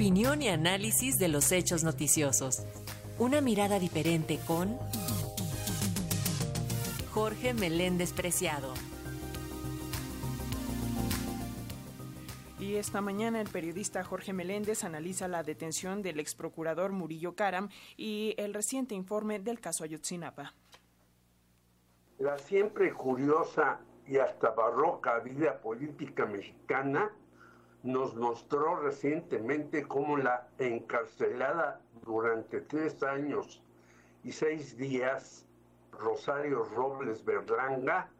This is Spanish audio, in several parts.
Opinión y análisis de los hechos noticiosos. Una mirada diferente con Jorge Meléndez Preciado. Y esta mañana el periodista Jorge Meléndez analiza la detención del ex procurador Murillo Karam y el reciente informe del caso Ayotzinapa. La siempre curiosa y hasta barroca vida política mexicana nos mostró recientemente cómo la encarcelada durante tres años y seis días Rosario Robles Berlanga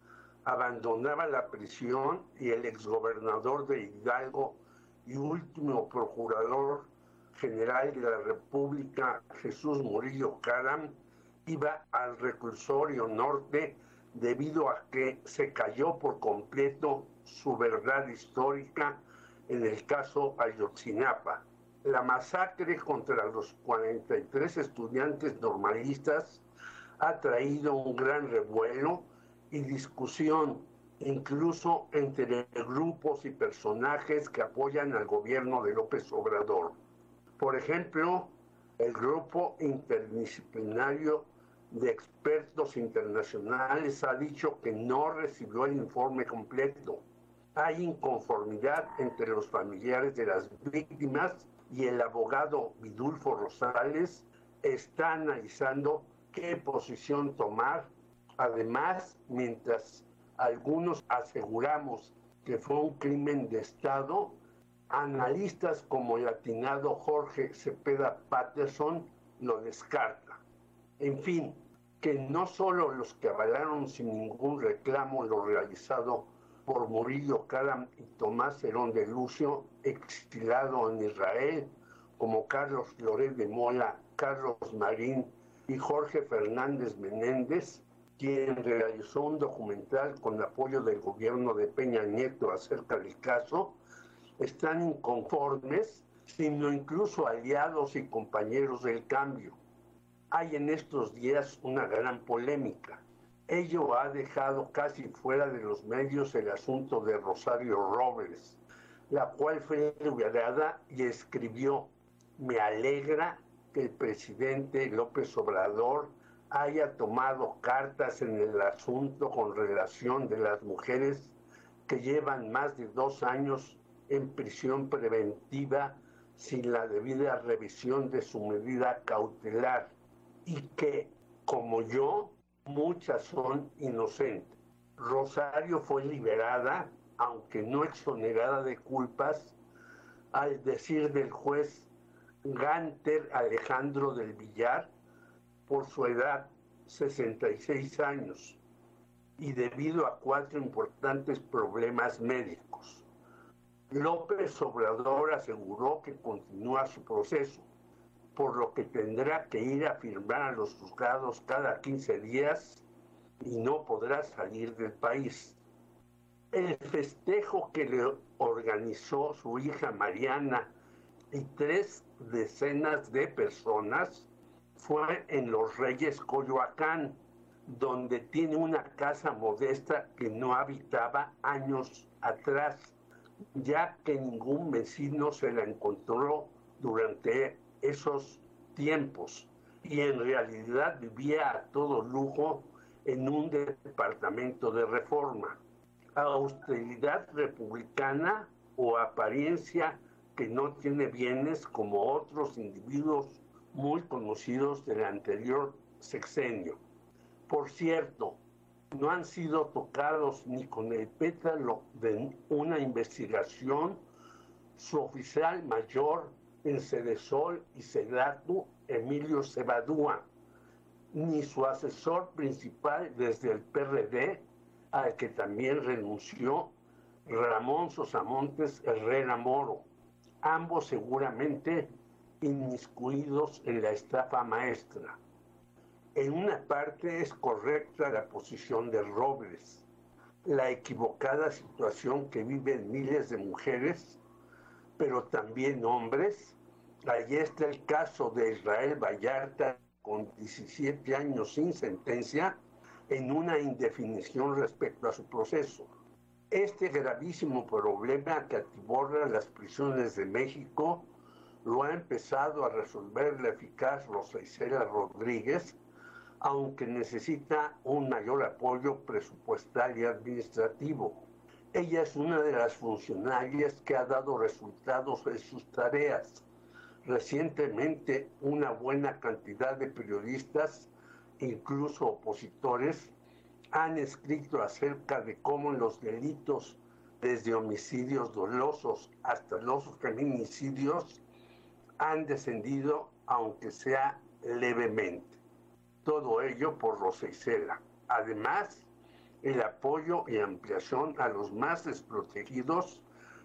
abandonaba la prisión y el exgobernador de Hidalgo y último procurador general de la República, Jesús Murillo Caram, iba al reclusorio norte debido a que se cayó por completo su verdad histórica en el caso Ayotzinapa. La masacre contra los 43 estudiantes normalistas ha traído un gran revuelo y discusión, incluso entre grupos y personajes que apoyan al gobierno de López Obrador. Por ejemplo, el grupo interdisciplinario de expertos internacionales ha dicho que no recibió el informe completo. Hay inconformidad entre los familiares de las víctimas y el abogado Vidulfo Rosales está analizando qué posición tomar. Además, mientras algunos aseguramos que fue un crimen de Estado, analistas como el atinado Jorge Cepeda Patterson lo descarta. En fin, que no solo los que avalaron sin ningún reclamo lo realizado por Murillo Caram y Tomás Herón de Lucio, exilado en Israel, como Carlos Loret de Mola, Carlos Marín y Jorge Fernández Menéndez, quien realizó un documental con apoyo del gobierno de Peña Nieto acerca del caso, están inconformes, sino incluso aliados y compañeros del cambio. Hay en estos días una gran polémica. Ello ha dejado casi fuera de los medios el asunto de Rosario Robles, la cual fue liberada y escribió, me alegra que el presidente López Obrador haya tomado cartas en el asunto con relación de las mujeres que llevan más de dos años en prisión preventiva sin la debida revisión de su medida cautelar y que, como yo, muchas son inocentes. Rosario fue liberada, aunque no exonerada de culpas, al decir del juez Ganter Alejandro del Villar por su edad, 66 años, y debido a cuatro importantes problemas médicos. López Obrador aseguró que continúa su proceso, por lo que tendrá que ir a firmar a los juzgados cada 15 días y no podrá salir del país. El festejo que le organizó su hija Mariana y tres decenas de personas fue en Los Reyes Coyoacán, donde tiene una casa modesta que no habitaba años atrás, ya que ningún vecino se la encontró durante esos tiempos y en realidad vivía a todo lujo en un departamento de reforma. Austeridad republicana o apariencia que no tiene bienes como otros individuos muy conocidos del anterior sexenio. Por cierto, no han sido tocados ni con el pétalo de una investigación su oficial mayor en Cedesol y Sedatu, Emilio Cebadúa, ni su asesor principal desde el PRD, al que también renunció Ramón Sosamontes Herrera Moro ambos seguramente inmiscuidos en la estafa maestra. En una parte es correcta la posición de Robles, la equivocada situación que viven miles de mujeres, pero también hombres. Allí está el caso de Israel Vallarta con 17 años sin sentencia en una indefinición respecto a su proceso. Este gravísimo problema que atiborra las prisiones de México lo ha empezado a resolver la eficaz Rosa Isela Rodríguez, aunque necesita un mayor apoyo presupuestal y administrativo. Ella es una de las funcionarias que ha dado resultados en sus tareas. Recientemente, una buena cantidad de periodistas, incluso opositores, han escrito acerca de cómo los delitos, desde homicidios dolosos hasta los feminicidios, han descendido, aunque sea levemente. Todo ello por Rosa Isela. Además, el apoyo y ampliación a los más desprotegidos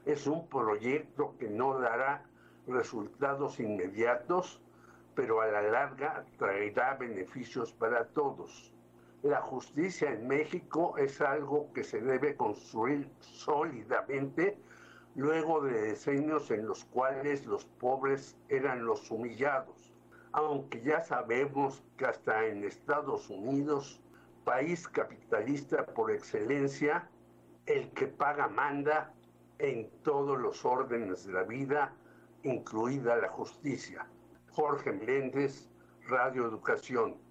es un proyecto que no dará resultados inmediatos, pero a la larga traerá beneficios para todos. La justicia en México es algo que se debe construir sólidamente luego de decenios en los cuales los pobres eran los humillados, aunque ya sabemos que hasta en Estados Unidos, país capitalista por excelencia, el que paga manda en todos los órdenes de la vida, incluida la justicia. Jorge Meléndez, Radio Educación.